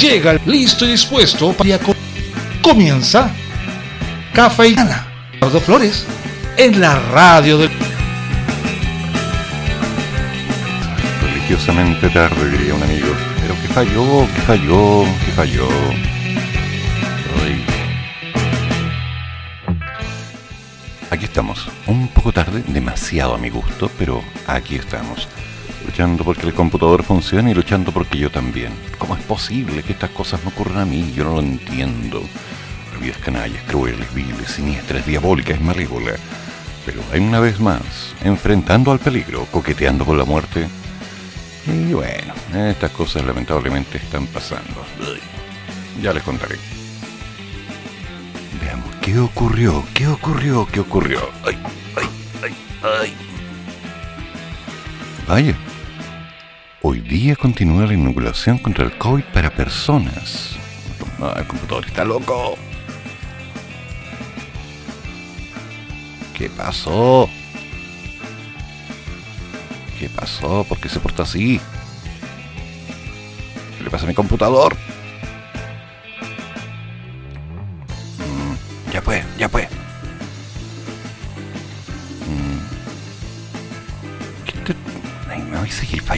Llega listo y dispuesto para comienza Cafeína. Eduardo Flores en la radio del religiosamente tarde diría un amigo pero que falló que falló que falló Aquí estamos, un poco tarde, demasiado a mi gusto, pero aquí estamos. Luchando porque el computador funcione y luchando porque yo también. ¿Cómo es posible que estas cosas no ocurran a mí? Yo no lo entiendo. La vida es canallas, crueles, viles, siniestras, diabólicas, malévola. Pero hay una vez más, enfrentando al peligro, coqueteando con la muerte. Y bueno, estas cosas lamentablemente están pasando. Ya les contaré. ¿Qué ocurrió? ¿Qué ocurrió? ¿Qué ocurrió? Ay, ay, ay, ay. Vaya. Hoy día continúa la inoculación contra el COVID para personas. el computador está loco. ¿Qué pasó? ¿Qué pasó? ¿Por qué se porta así? ¿Qué le pasa a mi computador? Ya pues, ya pues.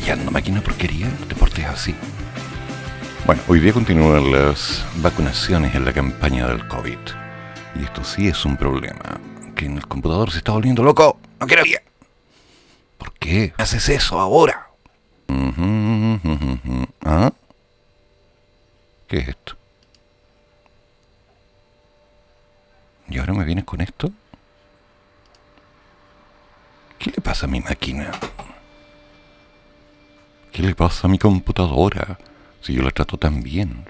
Fallando, máquina porquería. No te portes así. Bueno, hoy día continúan las vacunaciones en la campaña del COVID. Y esto sí es un problema. Que en el computador se está volviendo loco. No quiero ir. ¿Por qué haces eso ahora? ¿Ah? ¿Qué es esto? ¿Y ahora me vienes con esto? ¿Qué le pasa a mi máquina? ¿Qué le pasa a mi computadora si yo la trato tan bien?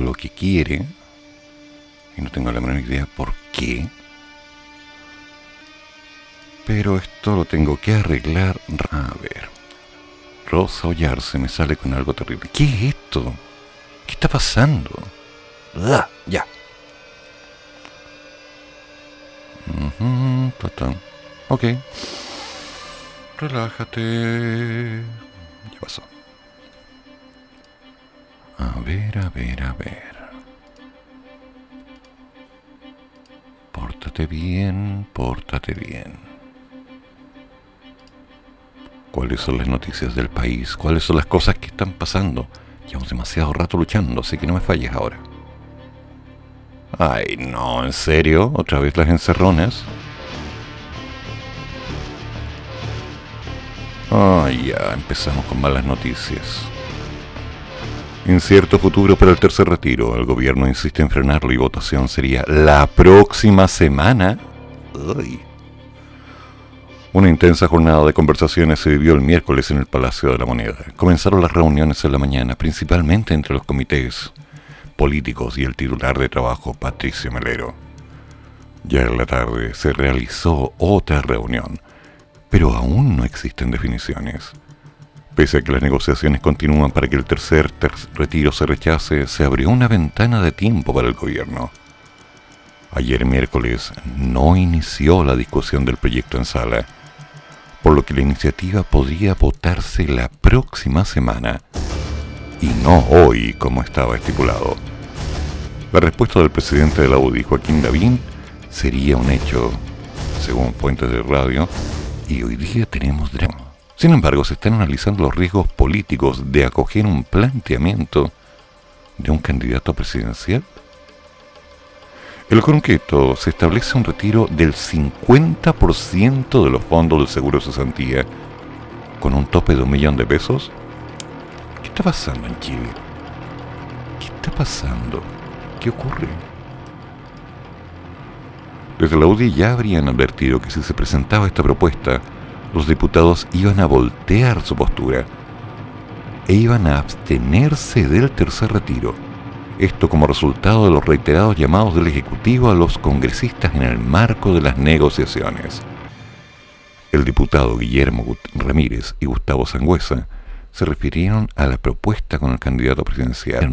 lo que quiere y no tengo la menor idea por qué pero esto lo tengo que arreglar a ver Rosa Ollarse me sale con algo terrible. ¿Qué es esto? ¿Qué está pasando? Ah, ya. Ok. Relájate. Ya pasó. A ver, a ver, a ver. Pórtate bien, pórtate bien cuáles son las noticias del país, cuáles son las cosas que están pasando. Llevamos demasiado rato luchando, así que no me falles ahora. Ay, no, ¿en serio? ¿Otra vez las encerronas? Ay, ya, empezamos con malas noticias. Incierto futuro para el tercer retiro. El gobierno insiste en frenarlo y votación sería la próxima semana. Ay. Una intensa jornada de conversaciones se vivió el miércoles en el Palacio de la Moneda. Comenzaron las reuniones en la mañana, principalmente entre los comités políticos y el titular de trabajo, Patricio Melero. Ya en la tarde se realizó otra reunión, pero aún no existen definiciones. Pese a que las negociaciones continúan para que el tercer retiro se rechace, se abrió una ventana de tiempo para el gobierno. Ayer miércoles no inició la discusión del proyecto en sala, por lo que la iniciativa podría votarse la próxima semana y no hoy como estaba estipulado. La respuesta del presidente de la UDI, Joaquín Davín, sería un hecho, según fuentes de radio, y hoy día tenemos drama. Sin embargo, se están analizando los riesgos políticos de acoger un planteamiento de un candidato presidencial el concreto se establece un retiro del 50% de los fondos del seguro de cesantía con un tope de un millón de pesos. ¿Qué está pasando en Chile? ¿Qué está pasando? ¿Qué ocurre? Desde la UDI ya habrían advertido que si se presentaba esta propuesta, los diputados iban a voltear su postura e iban a abstenerse del tercer retiro esto como resultado de los reiterados llamados del Ejecutivo a los congresistas en el marco de las negociaciones. El diputado Guillermo Ramírez y Gustavo Sangüesa se refirieron a la propuesta con el candidato presidencial.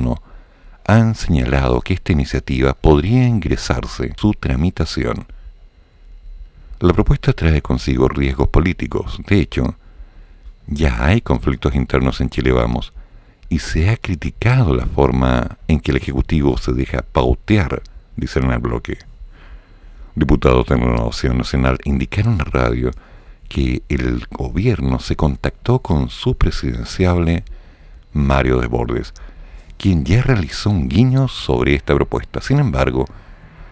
Han señalado que esta iniciativa podría ingresarse su tramitación La propuesta trae consigo riesgos políticos. De hecho, ya hay conflictos internos en Chile Vamos y se ha criticado la forma en que el Ejecutivo se deja pautear, dice en el bloque. Diputados de la Renovación Nacional indicaron la radio que el gobierno se contactó con su presidenciable Mario Desbordes, quien ya realizó un guiño sobre esta propuesta. Sin embargo,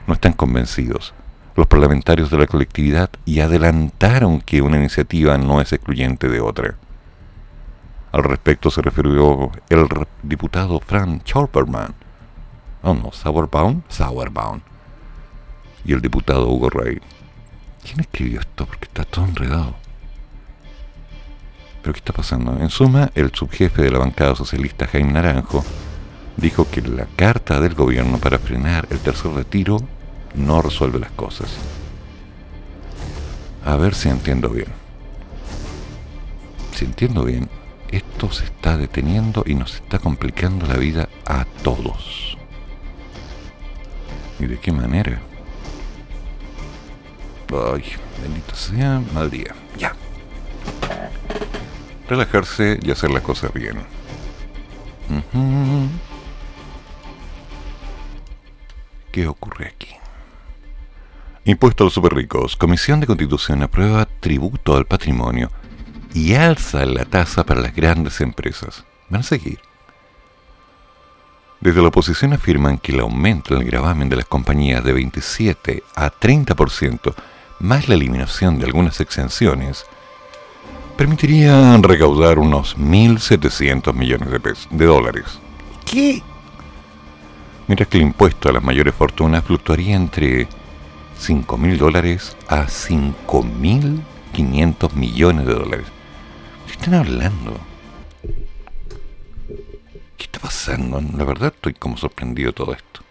no están convencidos los parlamentarios de la colectividad y adelantaron que una iniciativa no es excluyente de otra. Al respecto se refirió el diputado Frank Chopperman, oh no, Sauerbaum, Sauerbaum, y el diputado Hugo Rey. ¿Quién escribió esto? Porque está todo enredado. ¿Pero qué está pasando? En suma, el subjefe de la bancada socialista, Jaime Naranjo, dijo que la carta del gobierno para frenar el tercer retiro no resuelve las cosas. A ver si entiendo bien. Si entiendo bien, esto se está deteniendo y nos está complicando la vida a todos. ¿Y de qué manera? Ay, bendito sea, día. Ya. Relajarse y hacer las cosas bien. ¿Qué ocurre aquí? Impuesto a los superricos. Comisión de Constitución aprueba tributo al patrimonio y alza la tasa para las grandes empresas. Van a seguir. Desde la oposición afirman que el aumento del gravamen de las compañías de 27 a 30%, más la eliminación de algunas exenciones, permitirían recaudar unos 1.700 millones de, de dólares. ¿Qué? Mientras que el impuesto a las mayores fortunas fluctuaría entre 5.000 dólares a 5.500 millones de dólares. ¿Qué están hablando? ¿Qué está pasando? La verdad estoy como sorprendido de todo esto.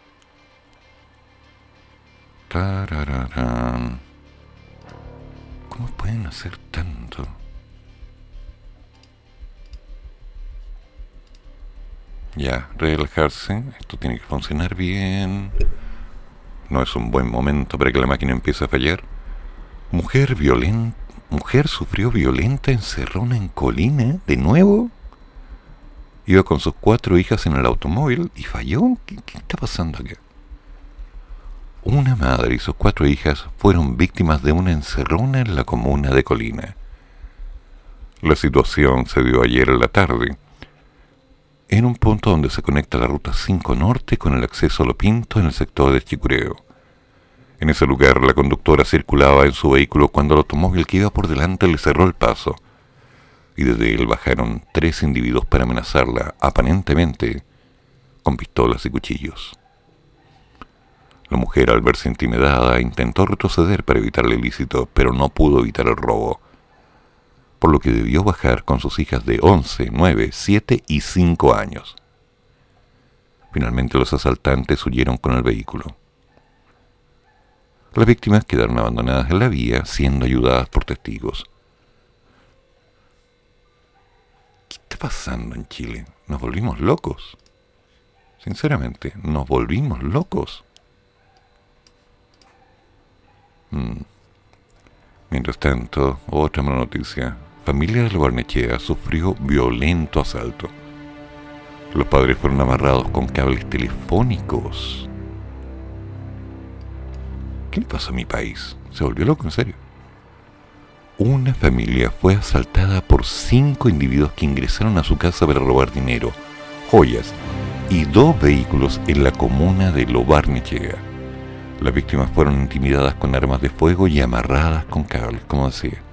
¿Cómo pueden hacer tanto? Ya, relajarse. Esto tiene que funcionar bien. No es un buen momento para que la máquina empiece a fallar. Mujer violenta. Mujer sufrió violenta encerrona en Colina, de nuevo. Iba con sus cuatro hijas en el automóvil y falló. ¿Qué, está pasando aquí? Una madre y sus cuatro hijas fueron víctimas de una encerrona en la comuna de Colina. La situación se dio ayer en la tarde, en un punto donde se conecta la ruta 5 norte con el acceso a Lo Pinto en el sector de Chicureo. En ese lugar la conductora circulaba en su vehículo cuando el automóvil que iba por delante le cerró el paso y desde él bajaron tres individuos para amenazarla, aparentemente con pistolas y cuchillos. La mujer, al verse intimidada, intentó retroceder para evitar el ilícito, pero no pudo evitar el robo por lo que debió bajar con sus hijas de 11, 9, 7 y 5 años. Finalmente los asaltantes huyeron con el vehículo. Las víctimas quedaron abandonadas en la vía, siendo ayudadas por testigos. ¿Qué está pasando en Chile? Nos volvimos locos. Sinceramente, nos volvimos locos. Mm. Mientras tanto, otra mala noticia familia de Barnechea sufrió violento asalto. Los padres fueron amarrados con cables telefónicos. ¿Qué le pasó a mi país? Se volvió loco, en serio. Una familia fue asaltada por cinco individuos que ingresaron a su casa para robar dinero, joyas y dos vehículos en la comuna de Lobarnechea. Las víctimas fueron intimidadas con armas de fuego y amarradas con cables, como decía.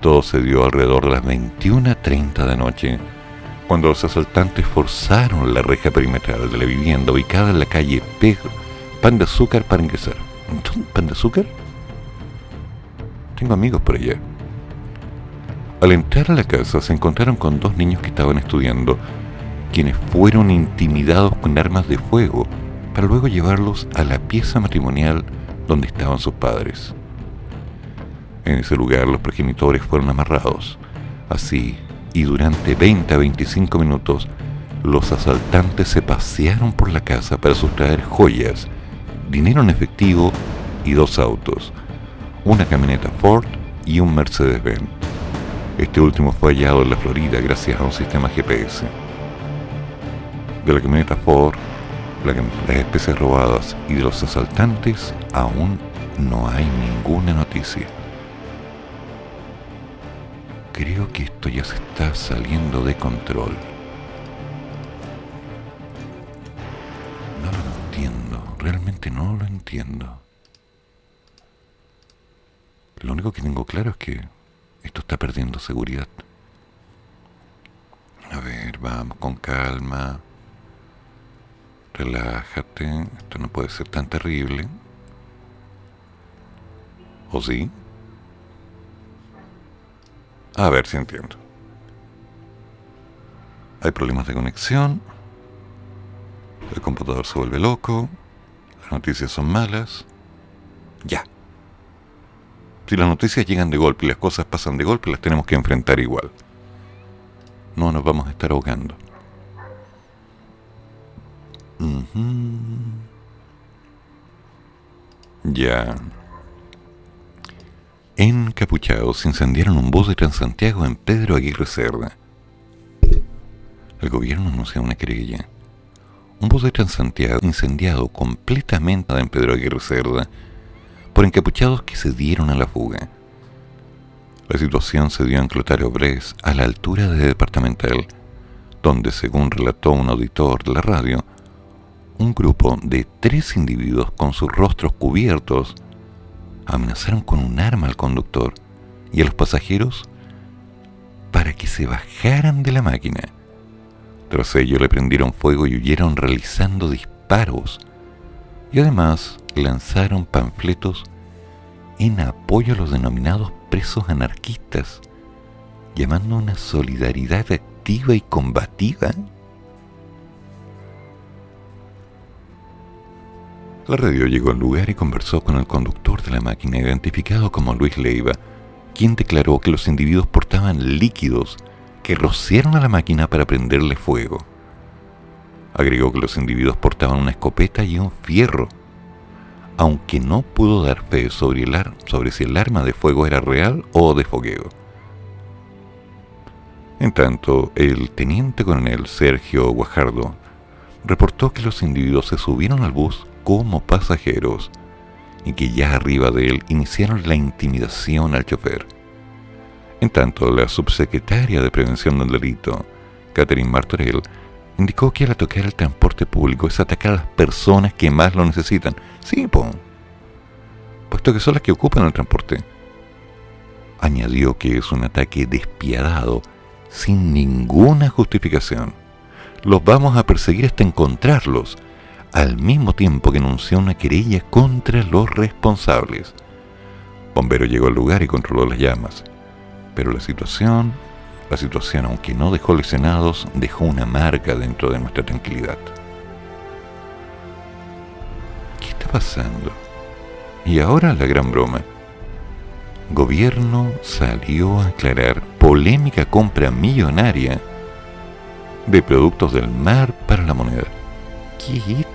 Todo se dio alrededor de las 21.30 de noche, cuando los asaltantes forzaron la reja perimetral de la vivienda ubicada en la calle Pan de Azúcar para ingresar. ¿Pan de Azúcar? Tengo amigos por allá. Al entrar a la casa se encontraron con dos niños que estaban estudiando, quienes fueron intimidados con armas de fuego para luego llevarlos a la pieza matrimonial donde estaban sus padres. En ese lugar los progenitores fueron amarrados. Así, y durante 20 a 25 minutos, los asaltantes se pasearon por la casa para sustraer joyas, dinero en efectivo y dos autos. una camioneta Ford y un Mercedes-Benz. Este último fue hallado en la Florida gracias a un sistema GPS. De la camioneta Ford, las especies robadas y de los asaltantes aún no hay ninguna noticia. Creo que esto ya se está saliendo de control. No lo entiendo, realmente no lo entiendo. Lo único que tengo claro es que esto está perdiendo seguridad. A ver, vamos con calma. Relájate, esto no puede ser tan terrible. ¿O sí? A ver si entiendo. Hay problemas de conexión. El computador se vuelve loco. Las noticias son malas. Ya. Si las noticias llegan de golpe y las cosas pasan de golpe, las tenemos que enfrentar igual. No nos vamos a estar ahogando. Ya. Encapuchados incendiaron un bus de Transantiago en Pedro Aguirre Cerda. El gobierno anunció una querella. Un bus de Transantiago incendiado completamente en Pedro Aguirre Cerda por encapuchados que se dieron a la fuga. La situación se dio en Clotario Bres, a la altura de Departamental, donde, según relató un auditor de la radio, un grupo de tres individuos con sus rostros cubiertos amenazaron con un arma al conductor y a los pasajeros para que se bajaran de la máquina. Tras ello le prendieron fuego y huyeron realizando disparos y además lanzaron panfletos en apoyo a los denominados presos anarquistas, llamando a una solidaridad activa y combativa La radio llegó al lugar y conversó con el conductor de la máquina, identificado como Luis Leiva, quien declaró que los individuos portaban líquidos que rociaron a la máquina para prenderle fuego. Agregó que los individuos portaban una escopeta y un fierro, aunque no pudo dar fe sobre, si el arma de fuego era real o de fogueo. En tanto, el teniente coronel Sergio Guajardo reportó que los individuos se subieron al bus como pasajeros y que ya arriba de él iniciaron la intimidación al chofer. En tanto, la subsecretaria de Prevención del Delito, Catherine Martorell, indicó que al tocar el transporte público es atacar a las personas que más lo necesitan. Sí, po. Puesto que son las que ocupan el transporte. Añadió que es un ataque despiadado, sin ninguna justificación. Los vamos a perseguir hasta encontrarlos, al mismo tiempo que anunció una querella contra los responsables. Bombero llegó al lugar y controló las llamas, pero la situación, la situación aunque no dejó lesionados, dejó una marca dentro de nuestra tranquilidad. ¿Qué está pasando? Y ahora la gran broma. Gobierno salió a aclarar polémica compra millonaria de productos del mar para la moneda. ¿Qué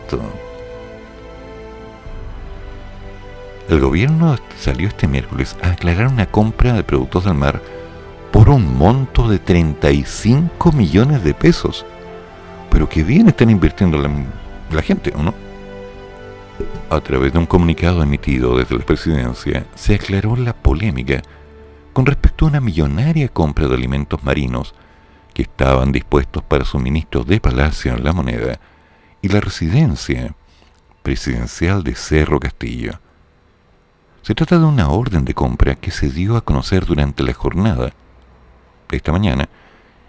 El gobierno salió este miércoles a aclarar una compra de productos del mar por un monto de 35 millones de pesos. Pero que bien están invirtiendo la, la gente, ¿o no? A través de un comunicado emitido desde la presidencia, se aclaró la polémica con respecto a una millonaria compra de alimentos marinos que estaban dispuestos para suministros de Palacio en la moneda y la residencia presidencial de Cerro Castillo. Se trata de una orden de compra que se dio a conocer durante la jornada de esta mañana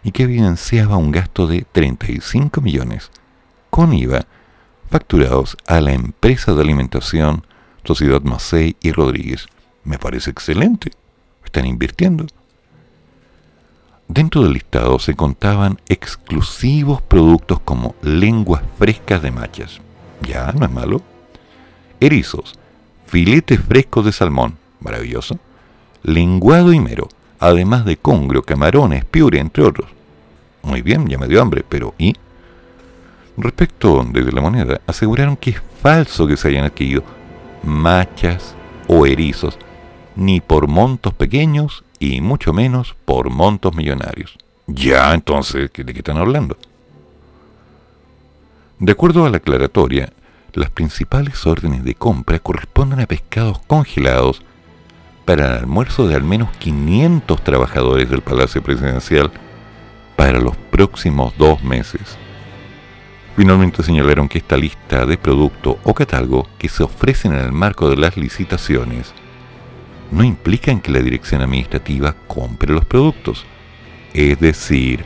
y que evidenciaba un gasto de 35 millones con IVA facturados a la empresa de alimentación Sociedad Macei y Rodríguez. Me parece excelente. Están invirtiendo. Dentro del listado se contaban exclusivos productos como lenguas frescas de machas, ya no es malo, erizos, filetes frescos de salmón, maravilloso, lenguado y mero, además de congrio, camarones, piure, entre otros. Muy bien, ya me dio hambre, pero ¿y? Respecto de la moneda, aseguraron que es falso que se hayan adquirido machas o erizos ni por montos pequeños y mucho menos por montos millonarios. Ya, entonces, ¿de qué están hablando? De acuerdo a la aclaratoria, las principales órdenes de compra corresponden a pescados congelados para el almuerzo de al menos 500 trabajadores del Palacio Presidencial para los próximos dos meses. Finalmente señalaron que esta lista de productos o catálogo que se ofrecen en el marco de las licitaciones no implican que la dirección administrativa compre los productos. Es decir,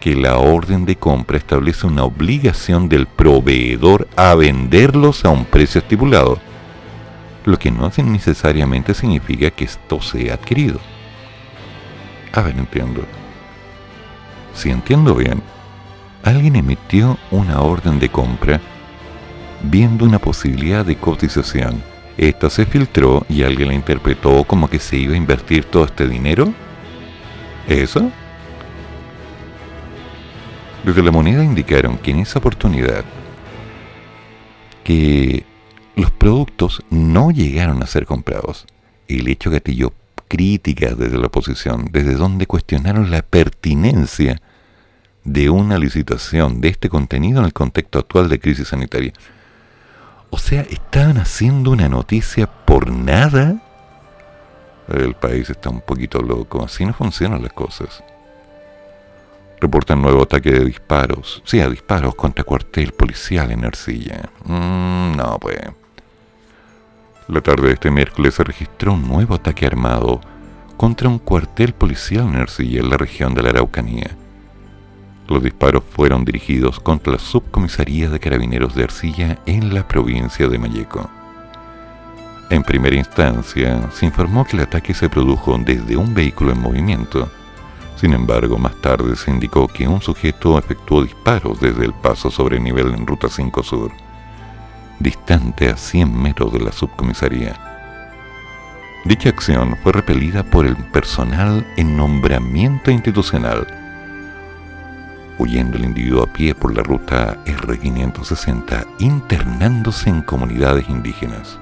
que la orden de compra establece una obligación del proveedor a venderlos a un precio estipulado lo que no necesariamente significa que esto sea adquirido. A ver, entiendo. Si entiendo bien, alguien emitió una orden de compra viendo una posibilidad de cotización. Esta se filtró y alguien la interpretó como que se iba a invertir todo este dinero. ¿Eso? Desde la moneda indicaron que en esa oportunidad que los productos no llegaron a ser comprados. El hecho gatilló críticas desde la oposición, desde donde cuestionaron la pertinencia de una licitación de este contenido en el contexto actual de crisis sanitaria. O sea, estaban haciendo una noticia por nada. El país está un poquito loco, así no funcionan las cosas. Reportan nuevo ataque de disparos. Sí, a disparos contra cuartel policial en Arcilla. Mm, no, pues. La tarde de este miércoles se registró un nuevo ataque armado contra un cuartel policial en Ercilla, en la región de la Araucanía. Los disparos fueron dirigidos contra la subcomisaría de carabineros de Ercilla en la provincia de Mayeco. En primera instancia, se informó que el ataque se produjo desde un vehículo en movimiento. Sin embargo, más tarde se indicó que un sujeto efectuó disparos desde el paso sobre nivel en Ruta 5 Sur distante a 100 metros de la subcomisaría. Dicha acción fue repelida por el personal en nombramiento institucional, huyendo el individuo a pie por la ruta R560, internándose en comunidades indígenas.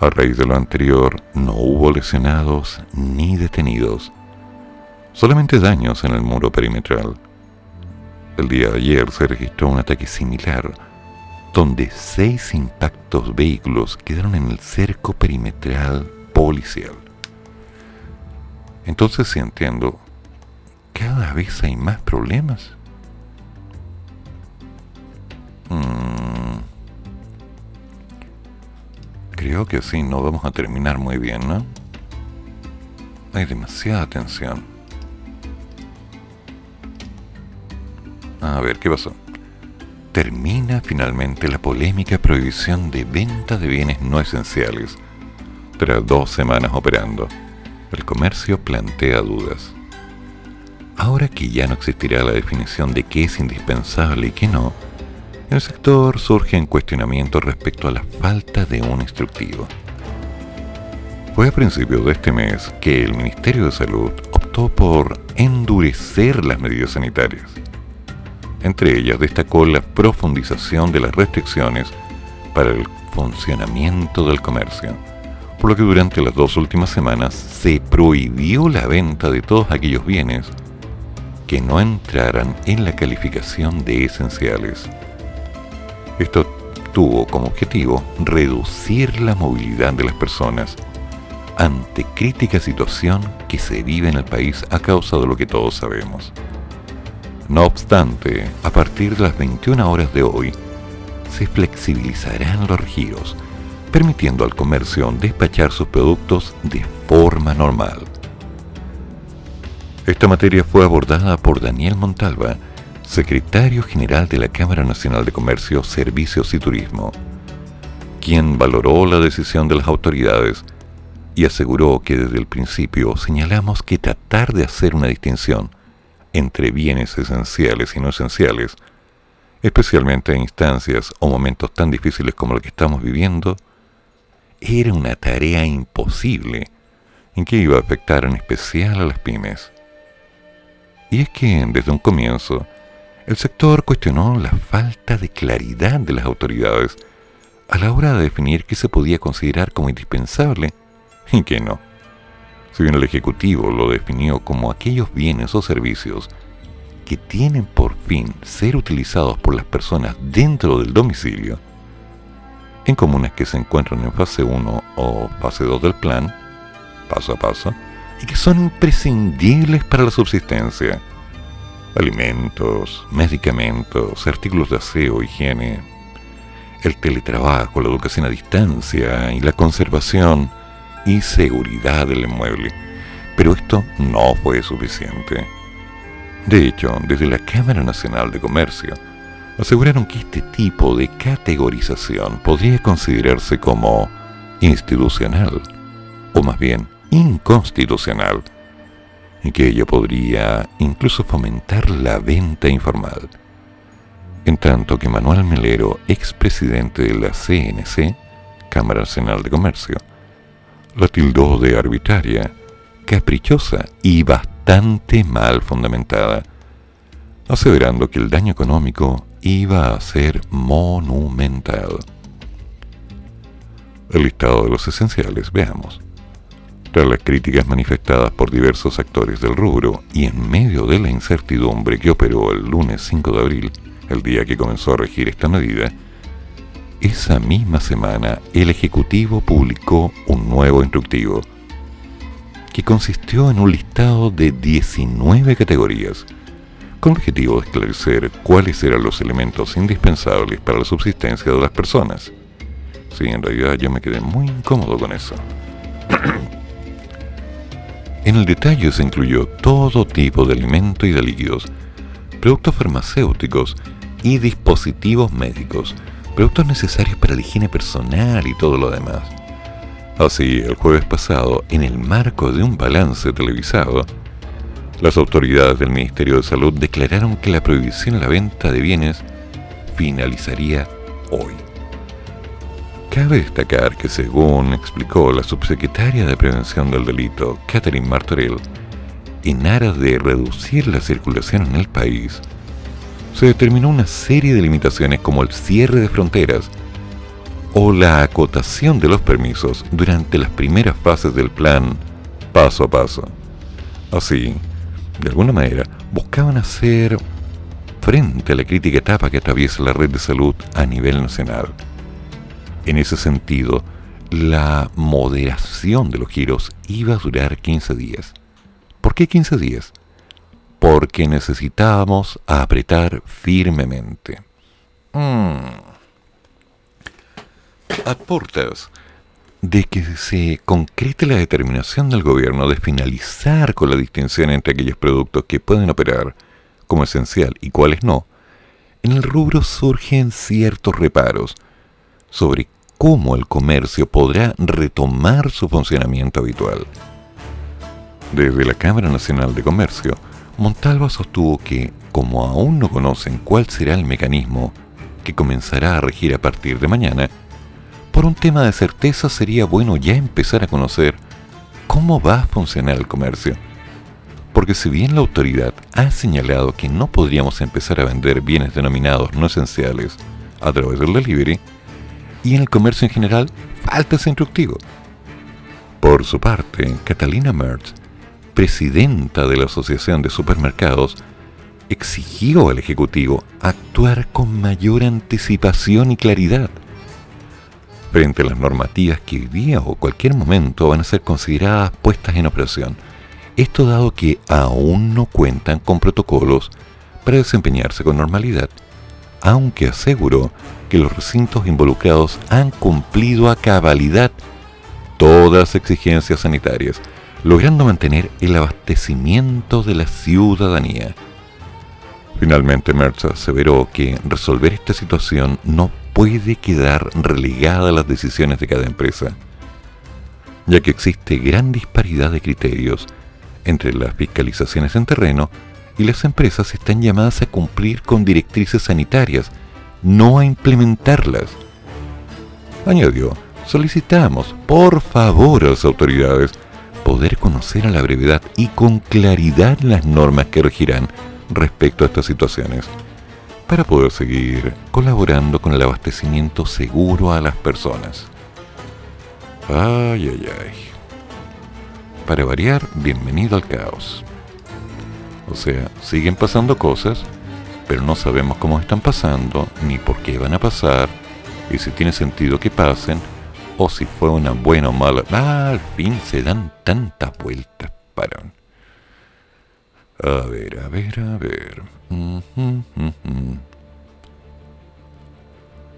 A raíz de lo anterior, no hubo lesionados ni detenidos, solamente daños en el muro perimetral. El día de ayer se registró un ataque similar donde seis impactos vehículos quedaron en el cerco perimetral policial. Entonces, si entiendo, cada vez hay más problemas. Mm. creo que así no vamos a terminar muy bien, ¿no? Hay demasiada tensión. A ver, ¿qué pasó? termina finalmente la polémica prohibición de venta de bienes no esenciales. Tras dos semanas operando, el comercio plantea dudas. Ahora que ya no existirá la definición de qué es indispensable y qué no, el sector surge en cuestionamiento respecto a la falta de un instructivo. Fue a principios de este mes que el Ministerio de Salud optó por endurecer las medidas sanitarias entre ellas destacó la profundización de las restricciones para el funcionamiento del comercio, por lo que durante las dos últimas semanas se prohibió la venta de todos aquellos bienes que no entraran en la calificación de esenciales. Esto tuvo como objetivo reducir la movilidad de las personas ante crítica situación que se vive en el país a causa de lo que todos sabemos. No obstante, a partir de las 21 horas de hoy, se flexibilizarán los giros, permitiendo al comercio despachar sus productos de forma normal. Esta materia fue abordada por Daniel Montalva, secretario general de la Cámara Nacional de Comercio, Servicios y Turismo, quien valoró la decisión de las autoridades y aseguró que desde el principio señalamos que tratar de hacer una distinción entre bienes esenciales y no esenciales, especialmente en instancias o momentos tan difíciles como el que estamos viviendo, era una tarea imposible en que iba a afectar en especial a las pymes. Y es que desde un comienzo, el sector cuestionó la falta de claridad de las autoridades a la hora de definir qué se podía considerar como indispensable y qué no. Si bien el Ejecutivo lo definió como aquellos bienes o servicios que tienen por fin ser utilizados por las personas dentro del domicilio, en comunas que se encuentran en fase 1 o fase 2 del plan, paso a paso, y que son imprescindibles para la subsistencia. Alimentos, medicamentos, artículos de aseo, higiene, el teletrabajo, la educación a distancia y la conservación y seguridad del inmueble. Pero esto no fue suficiente. De hecho, desde la Cámara Nacional de Comercio, aseguraron que este tipo de categorización podría considerarse como institucional, o más bien inconstitucional, y que ello podría incluso fomentar la venta informal. En tanto que Manuel Melero, expresidente de la CNC, Cámara Nacional de Comercio, la tildó de arbitraria, caprichosa y bastante mal fundamentada, aseverando que el daño económico iba a ser monumental. El listado de los esenciales, veamos. Tras las críticas manifestadas por diversos actores del rubro y en medio de la incertidumbre que operó el lunes 5 de abril, el día que comenzó a regir esta medida, esa misma semana el Ejecutivo publicó un nuevo instructivo que consistió en un listado de 19 categorías con el objetivo de esclarecer cuáles eran los elementos indispensables para la subsistencia de las personas. Sí, en realidad yo me quedé muy incómodo con eso. En el detalle se incluyó todo tipo de alimento y de líquidos, productos farmacéuticos y dispositivos médicos, productos necesarios para la higiene personal y todo lo demás. Así, el jueves pasado, en el marco de un balance televisado, las autoridades del Ministerio de Salud declararon que la prohibición a la venta de bienes finalizaría hoy. Cabe destacar que según explicó la subsecretaria de Prevención del Delito, Catherine Martorell, en aras de reducir la circulación en el país, se determinó una serie de limitaciones como el cierre de fronteras o la acotación de los permisos durante las primeras fases del plan paso a paso. Así, de alguna manera, buscaban hacer frente a la crítica etapa que atraviesa la red de salud a nivel nacional. En ese sentido, la moderación de los giros iba a durar 15 días. ¿Por qué 15 días? Porque necesitábamos apretar firmemente. Mm. Aportas de que se concrete la determinación del gobierno de finalizar con la distinción entre aquellos productos que pueden operar como esencial y cuáles no, en el rubro surgen ciertos reparos sobre cómo el comercio podrá retomar su funcionamiento habitual. Desde la Cámara Nacional de Comercio, Montalva sostuvo que, como aún no conocen cuál será el mecanismo que comenzará a regir a partir de mañana, por un tema de certeza sería bueno ya empezar a conocer cómo va a funcionar el comercio. Porque si bien la autoridad ha señalado que no podríamos empezar a vender bienes denominados no esenciales a través del delivery, y en el comercio en general falta ese instructivo. Por su parte, Catalina Mertz, presidenta de la Asociación de Supermercados, exigió al Ejecutivo actuar con mayor anticipación y claridad frente a las normativas que hoy día o cualquier momento van a ser consideradas puestas en operación. Esto dado que aún no cuentan con protocolos para desempeñarse con normalidad, aunque aseguró que los recintos involucrados han cumplido a cabalidad todas las exigencias sanitarias, logrando mantener el abastecimiento de la ciudadanía. Finalmente, Merz aseveró que resolver esta situación no puede quedar relegada a las decisiones de cada empresa, ya que existe gran disparidad de criterios entre las fiscalizaciones en terreno y las empresas están llamadas a cumplir con directrices sanitarias, no a implementarlas. Añadió, solicitamos, por favor, a las autoridades poder conocer a la brevedad y con claridad las normas que regirán respecto a estas situaciones para poder seguir colaborando con el abastecimiento seguro a las personas. Ay, ay, ay. Para variar, bienvenido al caos. O sea, siguen pasando cosas, pero no sabemos cómo están pasando, ni por qué van a pasar, y si tiene sentido que pasen, o si fue una buena o mala. Ah, al fin se dan tantas vueltas para. A ver, a ver, a ver.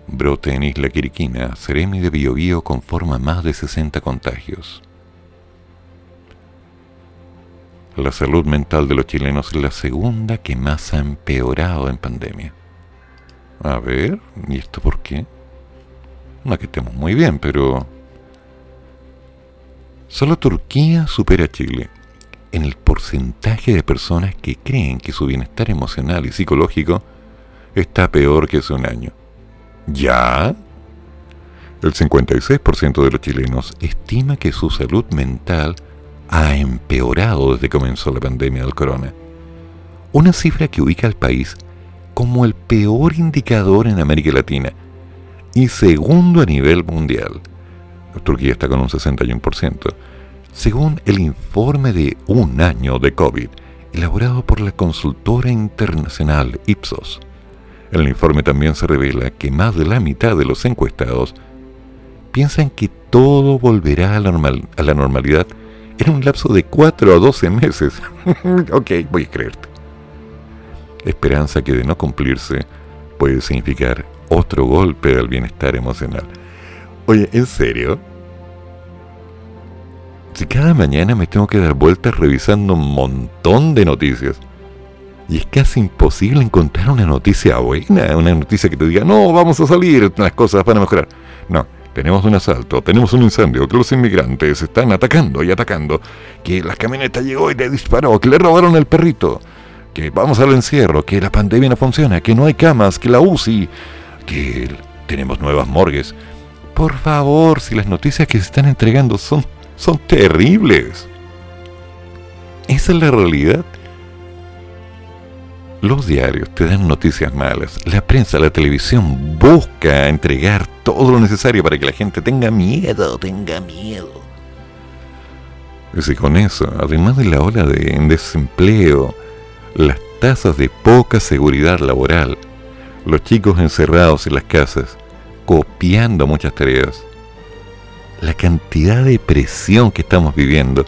Brote en Isla Quiriquina, Ceremi de Biobío conforma más de 60 contagios. La salud mental de los chilenos es la segunda que más ha empeorado en pandemia. A ver, ¿y esto por qué? No que estemos muy bien, pero... Solo Turquía supera a Chile en el porcentaje de personas que creen que su bienestar emocional y psicológico está peor que hace un año. ¿Ya? El 56% de los chilenos estima que su salud mental ha empeorado desde que comenzó la pandemia del corona. Una cifra que ubica al país como el peor indicador en América Latina y segundo a nivel mundial. Turquía está con un 61% según el informe de un año de COVID elaborado por la consultora internacional Ipsos. El informe también se revela que más de la mitad de los encuestados piensan que todo volverá a la, normalidad en un lapso de 4 a 12 meses. ok, voy a creerte. Esperanza que de no cumplirse puede significar otro golpe al bienestar emocional. Oye, ¿en serio? Si cada mañana me tengo que dar vueltas revisando un montón de noticias. Y es casi imposible encontrar una noticia buena, una noticia que te diga, no, vamos a salir, las cosas van a mejorar. No, tenemos un asalto, tenemos un incendio, que los inmigrantes están atacando y atacando, que la camioneta llegó y le disparó, que le robaron el perrito, que vamos al encierro, que la pandemia no funciona, que no hay camas, que la UCI, que tenemos nuevas morgues. Por favor, si las noticias que se están entregando son son terribles. Esa es la realidad. Los diarios te dan noticias malas. La prensa, la televisión busca entregar todo lo necesario para que la gente tenga miedo, tenga miedo. Y si con eso, además de la ola de desempleo, las tasas de poca seguridad laboral, los chicos encerrados en las casas, copiando muchas tareas, la cantidad de presión que estamos viviendo.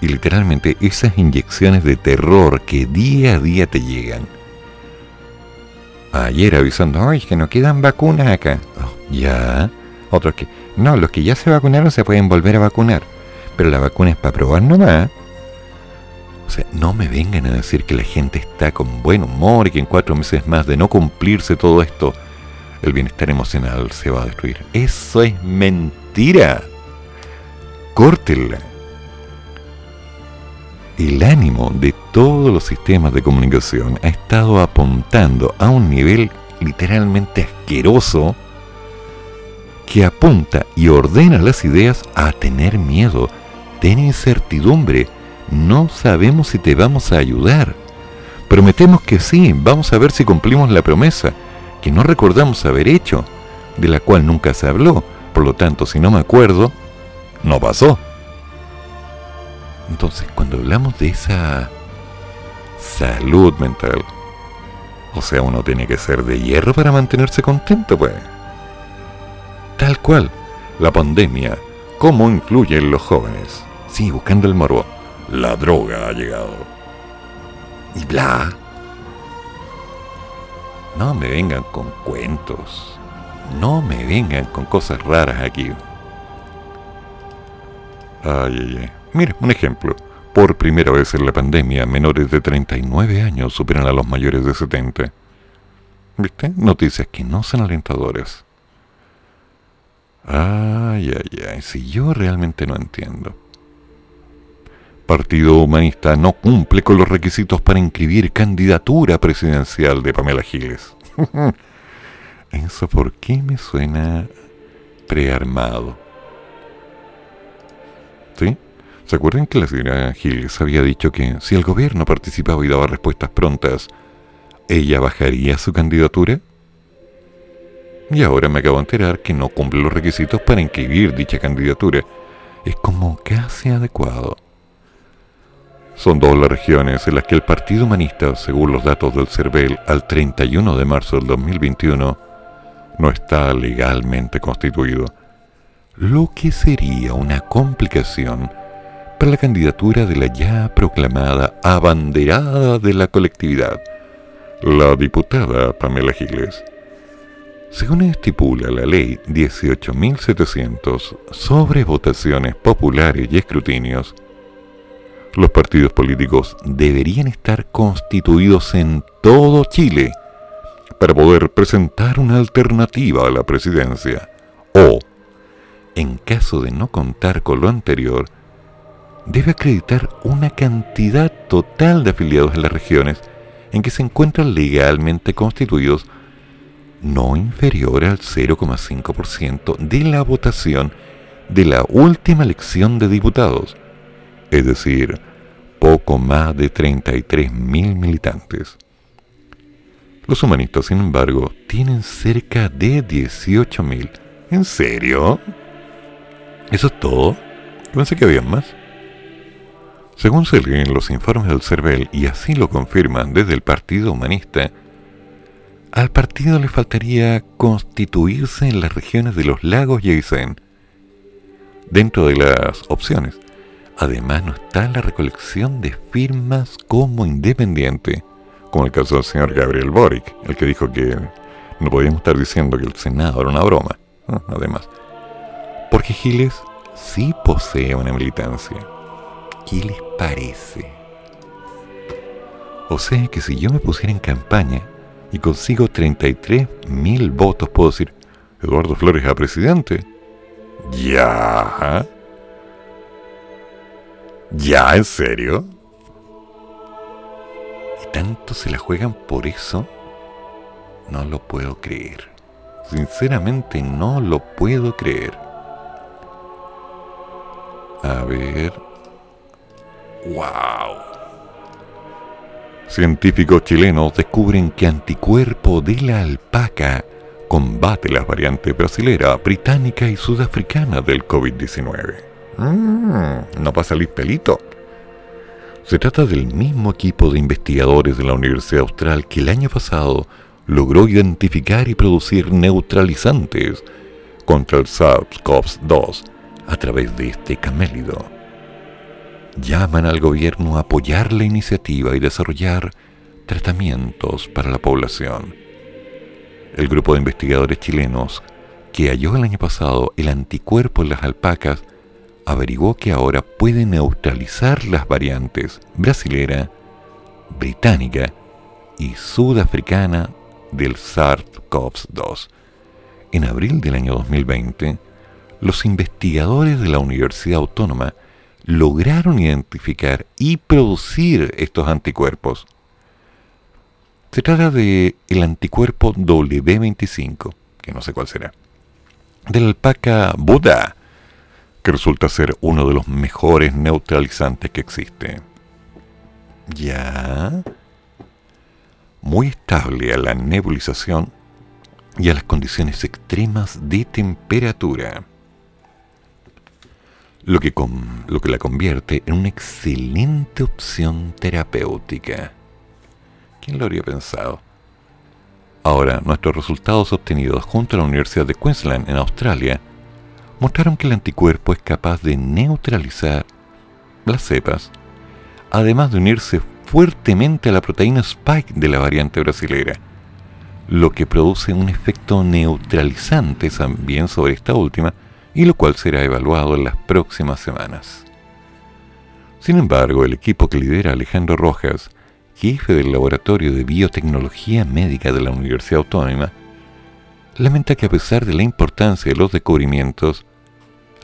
Y literalmente esas inyecciones de terror que día a día te llegan. Ayer avisando, ay, que no quedan vacunas acá. Oh, ya. Otros que, no, los que ya se vacunaron se pueden volver a vacunar. Pero la vacuna es para probar nomás. O sea, no me vengan a decir que la gente está con buen humor y que en cuatro meses más de no cumplirse todo esto el bienestar emocional se va a destruir. Eso es mentira. Córtela. El ánimo de todos los sistemas de comunicación ha estado apuntando a un nivel literalmente asqueroso que apunta y ordena las ideas a tener miedo, tener incertidumbre. No sabemos si te vamos a ayudar. Prometemos que sí, vamos a ver si cumplimos la promesa que no recordamos haber hecho, de la cual nunca se habló. Por lo tanto, si no me acuerdo, no pasó. Entonces, cuando hablamos de esa salud mental, o sea, uno tiene que ser de hierro para mantenerse contento, pues. Tal cual, la pandemia, ¿cómo influye en los jóvenes? Sí, buscando el morbo. La droga ha llegado. Y bla. No me vengan con cuentos. No me vengan con cosas raras aquí. Ay, ay, ay. Mira, un ejemplo. Por primera vez en la pandemia, menores de 39 años superan a los mayores de 70. ¿Viste? Noticias que no son alentadoras. Ay, ay, ay. Si yo realmente no entiendo. Partido Humanista no cumple con los requisitos para inscribir candidatura presidencial de Pamela Giles. Eso por qué me suena prearmado. ¿Sí? ¿Se acuerdan que la señora Giles había dicho que si el gobierno participaba y daba respuestas prontas ¿ella bajaría su candidatura? Y ahora me acabo de enterar que no cumple los requisitos para inscribir dicha candidatura. Es como casi adecuado. Son dos las regiones en las que el Partido Humanista, según los datos del CERVEL, al 31 de marzo del 2021, no está legalmente constituido, lo que sería una complicación para la candidatura de la ya proclamada abanderada de la colectividad, la diputada Pamela Giles. Según estipula la ley 18.700 sobre votaciones populares y escrutinios, los partidos políticos deberían estar constituidos en todo Chile para poder presentar una alternativa a la presidencia o, en caso de no contar con lo anterior, debe acreditar una cantidad total de afiliados en las regiones en que se encuentran legalmente constituidos no inferior al 0,5% de la votación de la última elección de diputados, es decir, poco más de 33.000 militantes. Los humanistas, sin embargo, tienen cerca de 18.000. ¿En serio? ¿Eso es todo? pensé que había más. Según se leen los informes del CERVEL, y así lo confirman desde el Partido Humanista, al partido le faltaría constituirse en las regiones de los lagos y. Dentro de las opciones, además no está la recolección de firmas como independiente, como el caso del señor Gabriel Boric, el que dijo que no podíamos estar diciendo que el Senado era una broma, además. Porque Giles sí posee una militancia. ¿Qué les parece? O sea que si yo me pusiera en campaña y consigo 33 mil votos, puedo decir, Eduardo Flores a presidente. Ya. ¿Ya? ¿En serio? ¿Y tanto se la juegan por eso? No lo puedo creer. Sinceramente no lo puedo creer. A ver. ¡Wow! Científicos chilenos descubren que anticuerpo de la alpaca combate las variantes brasilera, británica y sudafricana del COVID-19. Mm, no pasa salir pelito. Se trata del mismo equipo de investigadores de la Universidad Austral que el año pasado logró identificar y producir neutralizantes contra el SARS-CoV-2 a través de este camélido llaman al gobierno a apoyar la iniciativa y desarrollar tratamientos para la población. El grupo de investigadores chilenos que halló el año pasado el anticuerpo en las alpacas averiguó que ahora puede neutralizar las variantes brasilera, británica y sudafricana del SARS-CoV-2. En abril del año 2020, los investigadores de la Universidad Autónoma lograron identificar y producir estos anticuerpos. Se trata de el anticuerpo W25, que no sé cuál será, de la alpaca Buda, que resulta ser uno de los mejores neutralizantes que existe. Ya. Muy estable a la nebulización y a las condiciones extremas de temperatura lo que, lo que la convierte en una excelente opción terapéutica. ¿Quién lo habría pensado? Ahora, nuestros resultados obtenidos junto a la Universidad de Queensland en Australia mostraron que el anticuerpo es capaz de neutralizar las cepas, además de unirse fuertemente a la proteína spike de la variante brasilera, lo que produce un efecto neutralizante también sobre esta última, y lo cual será evaluado en las próximas semanas. Sin embargo, el equipo que lidera Alejandro Rojas, jefe del Laboratorio de Biotecnología Médica de la Universidad Autónoma, lamenta que a pesar de la importancia de los descubrimientos,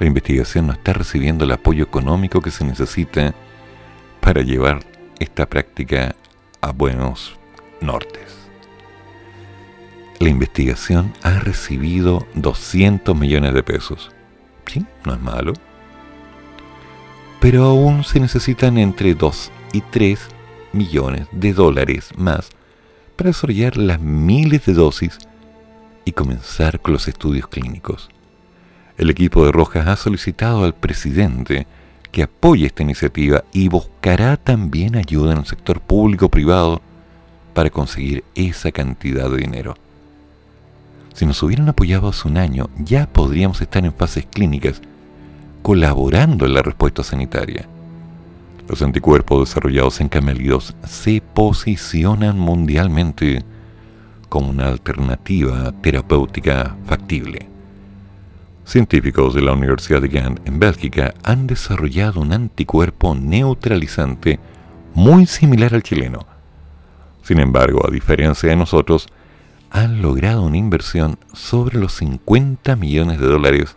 la investigación no está recibiendo el apoyo económico que se necesita para llevar esta práctica a buenos nortes. La investigación ha recibido 200 millones de pesos, Sí, no es malo. Pero aún se necesitan entre 2 y 3 millones de dólares más para desarrollar las miles de dosis y comenzar con los estudios clínicos. El equipo de Rojas ha solicitado al presidente que apoye esta iniciativa y buscará también ayuda en el sector público-privado para conseguir esa cantidad de dinero. Si nos hubieran apoyado hace un año, ya podríamos estar en fases clínicas, colaborando en la respuesta sanitaria. Los anticuerpos desarrollados en camelidos se posicionan mundialmente como una alternativa terapéutica factible. Científicos de la Universidad de Gand en Bélgica han desarrollado un anticuerpo neutralizante muy similar al chileno. Sin embargo, a diferencia de nosotros, han logrado una inversión sobre los 50 millones de dólares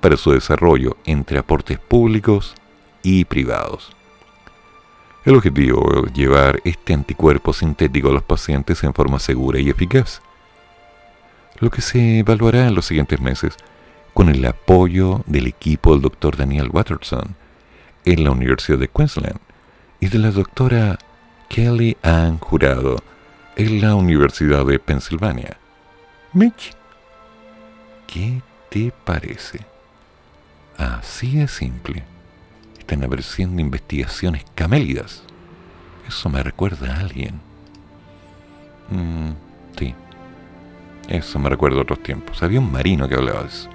para su desarrollo entre aportes públicos y privados. El objetivo es llevar este anticuerpo sintético a los pacientes en forma segura y eficaz, lo que se evaluará en los siguientes meses con el apoyo del equipo del doctor Daniel Watterson en la Universidad de Queensland y de la doctora Kelly Ann Jurado en la Universidad de Pensilvania. Mitch, ¿qué te parece? Así de simple. Están apareciendo investigaciones camélidas. Eso me recuerda a alguien. Mm, sí. Eso me recuerda a otros tiempos. Había un marino que hablaba de eso.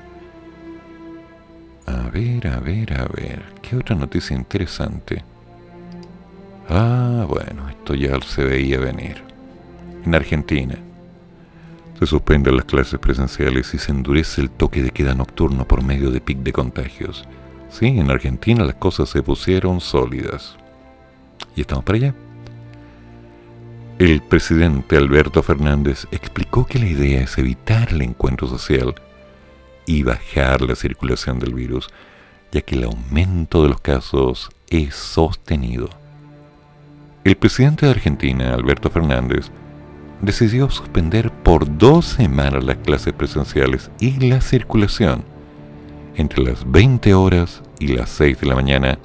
A ver, a ver, a ver. ¿Qué otra noticia interesante? Ah, bueno, esto ya se veía venir. En Argentina. Se suspenden las clases presenciales y se endurece el toque de queda nocturno por medio de pic de contagios. Sí, en Argentina las cosas se pusieron sólidas. ¿Y estamos para allá? El presidente Alberto Fernández explicó que la idea es evitar el encuentro social y bajar la circulación del virus, ya que el aumento de los casos es sostenido. El presidente de Argentina, Alberto Fernández, decidió suspender por dos semanas las clases presenciales y la circulación entre las 20 horas y las 6 de la mañana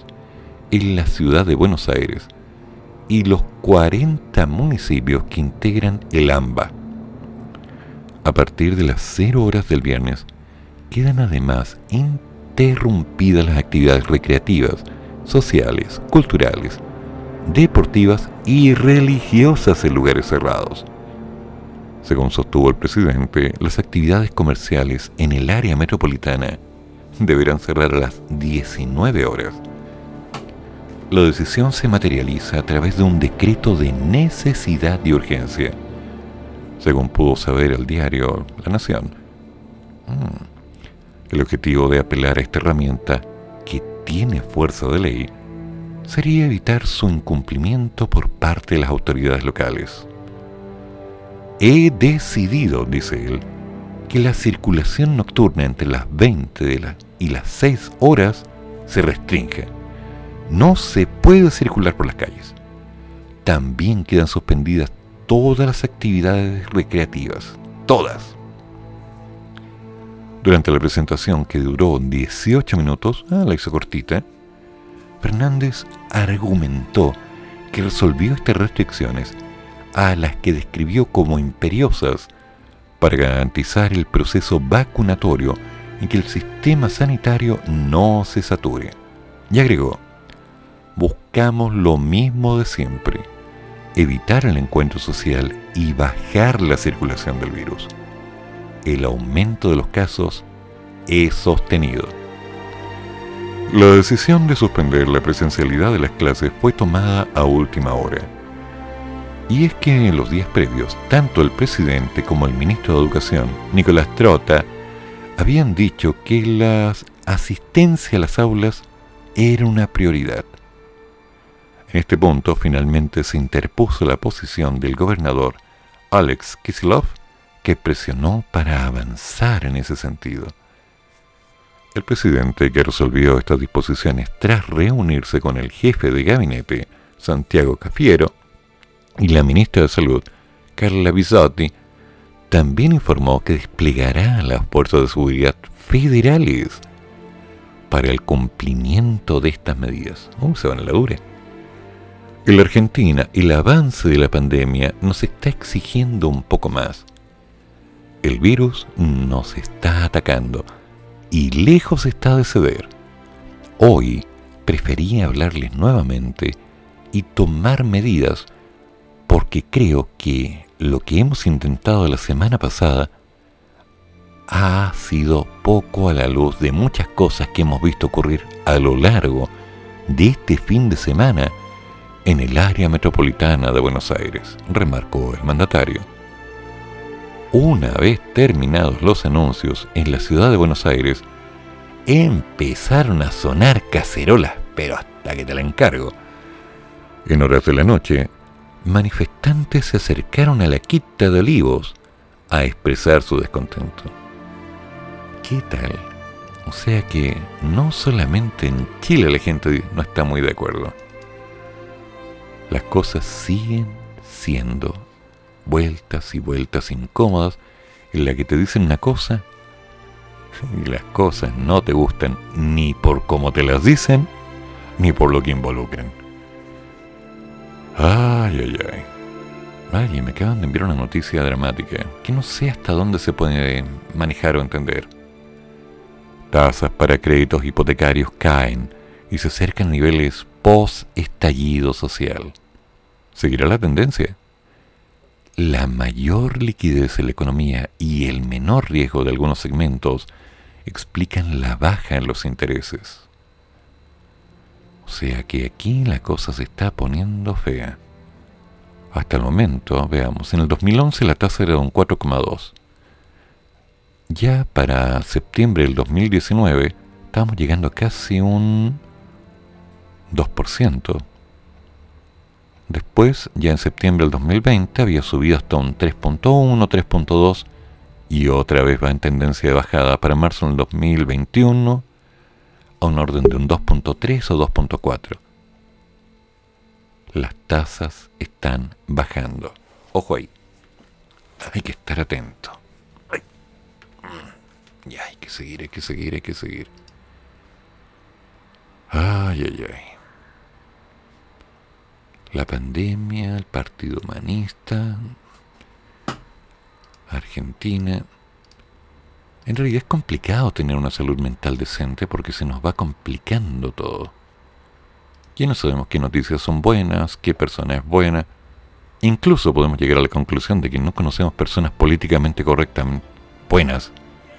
en la ciudad de Buenos Aires y los 40 municipios que integran el AMBA. A partir de las 0 horas del viernes, quedan además interrumpidas las actividades recreativas, sociales, culturales, deportivas y religiosas en lugares cerrados. Según sostuvo el presidente, las actividades comerciales en el área metropolitana deberán cerrar a las 19 horas. La decisión se materializa a través de un decreto de necesidad y urgencia. Según pudo saber el diario La Nación, mm, el objetivo de apelar a esta herramienta, que tiene fuerza de ley, sería evitar su incumplimiento por parte de las autoridades locales. He decidido, dice él, que la circulación nocturna entre las 20 y las 6 horas se restringe. No se puede circular por las calles. También quedan suspendidas todas las actividades recreativas. Todas. Durante la presentación, que duró 18 minutos, ah, la hizo cortita, Fernández argumentó que resolvió estas restricciones a las que describió como imperiosas para garantizar el proceso vacunatorio y que el sistema sanitario no se sature. Y agregó, buscamos lo mismo de siempre, evitar el encuentro social y bajar la circulación del virus el aumento de los casos es sostenido. La decisión de suspender la presencialidad de las clases fue tomada a última hora. Y es que en los días previos, tanto el presidente como el ministro de Educación, Nicolás Trota, habían dicho que la asistencia a las aulas era una prioridad. En este punto finalmente se interpuso la posición del gobernador Alex Kisilov que presionó para avanzar en ese sentido. El presidente que resolvió estas disposiciones tras reunirse con el jefe de gabinete, Santiago Cafiero, y la ministra de Salud, Carla Bisotti, también informó que desplegará las fuerzas de seguridad federales para el cumplimiento de estas medidas. Uh, se van a la dura. En la Argentina, el avance de la pandemia nos está exigiendo un poco más. El virus nos está atacando y lejos está de ceder. Hoy preferí hablarles nuevamente y tomar medidas porque creo que lo que hemos intentado la semana pasada ha sido poco a la luz de muchas cosas que hemos visto ocurrir a lo largo de este fin de semana en el área metropolitana de Buenos Aires, remarcó el mandatario. Una vez terminados los anuncios en la ciudad de Buenos Aires, empezaron a sonar cacerolas, pero hasta que te la encargo. En horas de la noche, manifestantes se acercaron a la quita de Olivos a expresar su descontento. ¿Qué tal? O sea que no solamente en Chile la gente no está muy de acuerdo. Las cosas siguen siendo vueltas y vueltas incómodas en la que te dicen una cosa y las cosas no te gustan ni por cómo te las dicen ni por lo que involucran. Ay, ay, ay. Ay, me acaban de enviar una noticia dramática que no sé hasta dónde se puede manejar o entender. Tasas para créditos hipotecarios caen y se acercan a niveles post-estallido social. ¿Seguirá la tendencia? La mayor liquidez en la economía y el menor riesgo de algunos segmentos explican la baja en los intereses. O sea que aquí la cosa se está poniendo fea. Hasta el momento, veamos, en el 2011 la tasa era de un 4,2. Ya para septiembre del 2019 estamos llegando a casi un 2%. Después, ya en septiembre del 2020, había subido hasta un 3.1, 3.2 y otra vez va en tendencia de bajada para marzo del 2021 a un orden de un 2.3 o 2.4. Las tasas están bajando. Ojo ahí. Hay que estar atento. Ya hay que seguir, hay que seguir, hay que seguir. Ay, ay, ay. La pandemia, el Partido Humanista, Argentina. En realidad es complicado tener una salud mental decente porque se nos va complicando todo. Ya no sabemos qué noticias son buenas, qué persona es buena. Incluso podemos llegar a la conclusión de que no conocemos personas políticamente correctamente buenas.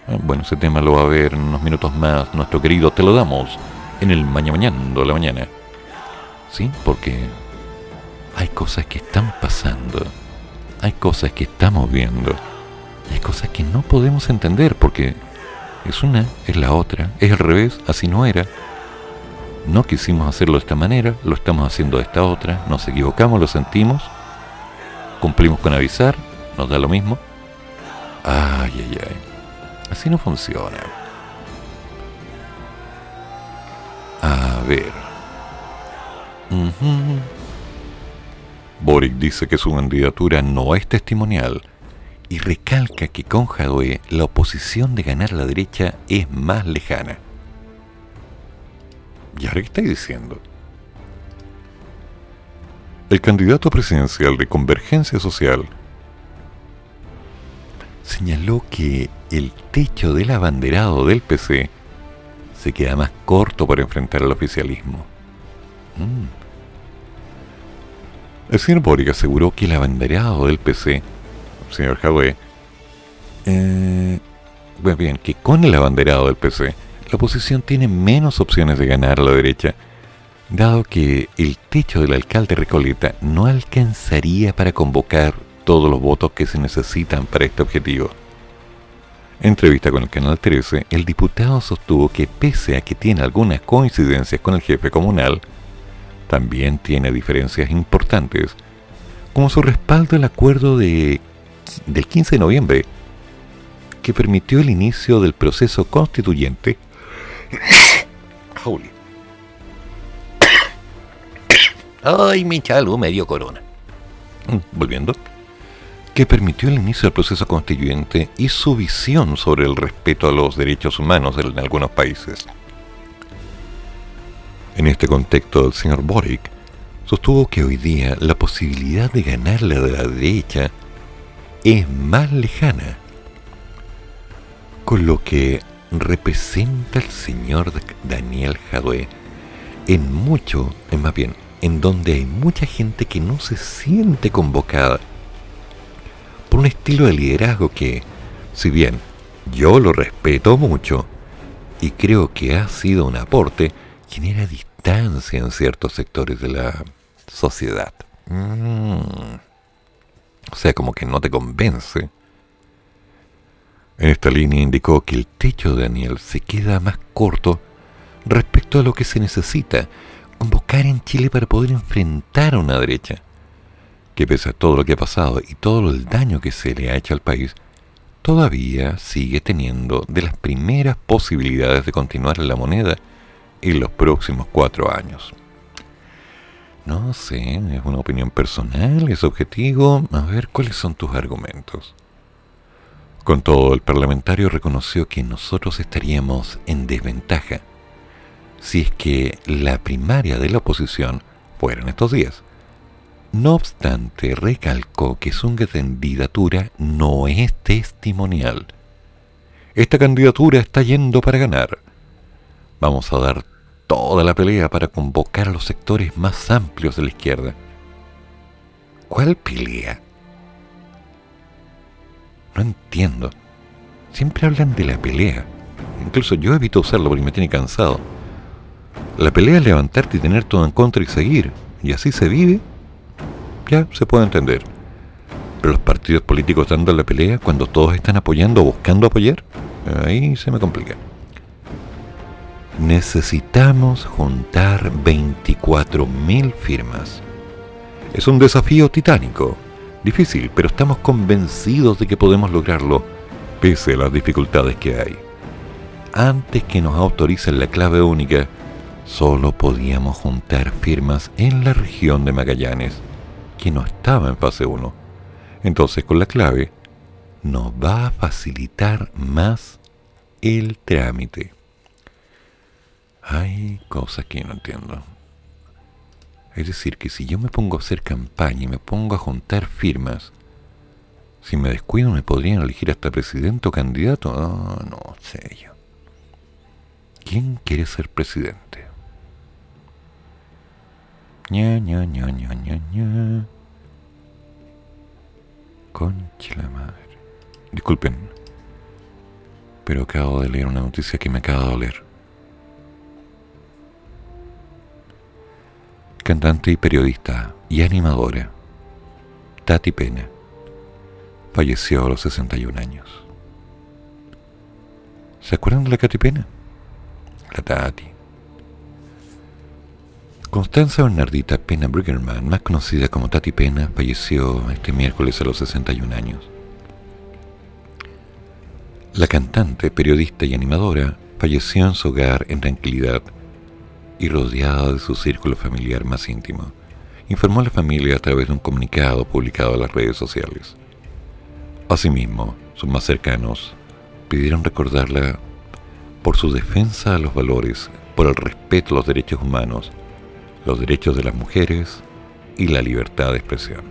Eh, bueno, ese tema lo va a ver en unos minutos más nuestro querido Te lo damos en el mañana mañana de la mañana. ¿Sí? Porque hay cosas que están pasando. Hay cosas que estamos viendo hay cosas que no podemos entender porque es una, es la otra, es al revés, así no era. No quisimos hacerlo de esta manera, lo estamos haciendo de esta otra, nos equivocamos, lo sentimos, cumplimos con avisar, nos da lo mismo. Ay, ay, ay. Así no funciona. A ver. Boric dice que su candidatura no es testimonial y recalca que con Jadwe la oposición de ganar la derecha es más lejana. ¿Y ahora qué estáis diciendo? El candidato presidencial de Convergencia Social señaló que el techo del abanderado del PC se queda más corto para enfrentar al oficialismo. Mm. El señor Boric aseguró que el abanderado del PC señor Jadwe, eh, pues bien, que con el abanderado del PC, la oposición tiene menos opciones de ganar a la derecha, dado que el techo del alcalde Recoleta no alcanzaría para convocar todos los votos que se necesitan para este objetivo. En entrevista con el Canal 13, el diputado sostuvo que pese a que tiene algunas coincidencias con el jefe comunal, también tiene diferencias importantes, como su respaldo al acuerdo de del 15 de noviembre que permitió el inicio del proceso constituyente. Ay, mi chalo, medio corona. Volviendo. Que permitió el inicio del proceso constituyente y su visión sobre el respeto a los derechos humanos en algunos países. En este contexto, el señor Boric sostuvo que hoy día la posibilidad de ganar la de la derecha es más lejana, con lo que representa el señor Daniel Jadwe en mucho, es más bien, en donde hay mucha gente que no se siente convocada por un estilo de liderazgo que, si bien yo lo respeto mucho y creo que ha sido un aporte, genera distancia en ciertos sectores de la sociedad. Mm. O sea, como que no te convence. En esta línea indicó que el techo de Daniel se queda más corto respecto a lo que se necesita convocar en Chile para poder enfrentar a una derecha que pese a todo lo que ha pasado y todo el daño que se le ha hecho al país, todavía sigue teniendo de las primeras posibilidades de continuar en la moneda en los próximos cuatro años. No sé, es una opinión personal, es objetivo. A ver, ¿cuáles son tus argumentos? Con todo, el parlamentario reconoció que nosotros estaríamos en desventaja si es que la primaria de la oposición fuera en estos días. No obstante, recalcó que su candidatura no es testimonial. Esta candidatura está yendo para ganar. Vamos a dar toda la pelea para convocar a los sectores más amplios de la izquierda. ¿Cuál pelea? No entiendo. Siempre hablan de la pelea. Incluso yo evito usarlo porque me tiene cansado. La pelea es levantarte y tener todo en contra y seguir. Y así se vive. Ya se puede entender. Pero los partidos políticos dando la pelea cuando todos están apoyando o buscando apoyar, ahí se me complica. Necesitamos juntar 24.000 firmas. Es un desafío titánico, difícil, pero estamos convencidos de que podemos lograrlo, pese a las dificultades que hay. Antes que nos autoricen la clave única, solo podíamos juntar firmas en la región de Magallanes, que no estaba en fase 1. Entonces con la clave nos va a facilitar más el trámite. Hay cosas que no entiendo. Es decir, que si yo me pongo a hacer campaña y me pongo a juntar firmas, si me descuido me podrían elegir hasta presidente o candidato. Ah, no sé yo. ¿Quién quiere ser presidente? ña, ña, ña, ña, ña, ña. Concha la madre. Disculpen, pero acabo de leer una noticia que me acaba de doler. Cantante y periodista y animadora, Tati Pena, falleció a los 61 años. ¿Se acuerdan de la Tati Pena? La Tati. Constanza Bernardita Pena Briggerman, más conocida como Tati Pena, falleció este miércoles a los 61 años. La cantante, periodista y animadora falleció en su hogar en tranquilidad y rodeada de su círculo familiar más íntimo, informó a la familia a través de un comunicado publicado en las redes sociales. Asimismo, sus más cercanos pidieron recordarla por su defensa a los valores, por el respeto a los derechos humanos los derechos de las mujeres y la libertad de expresión.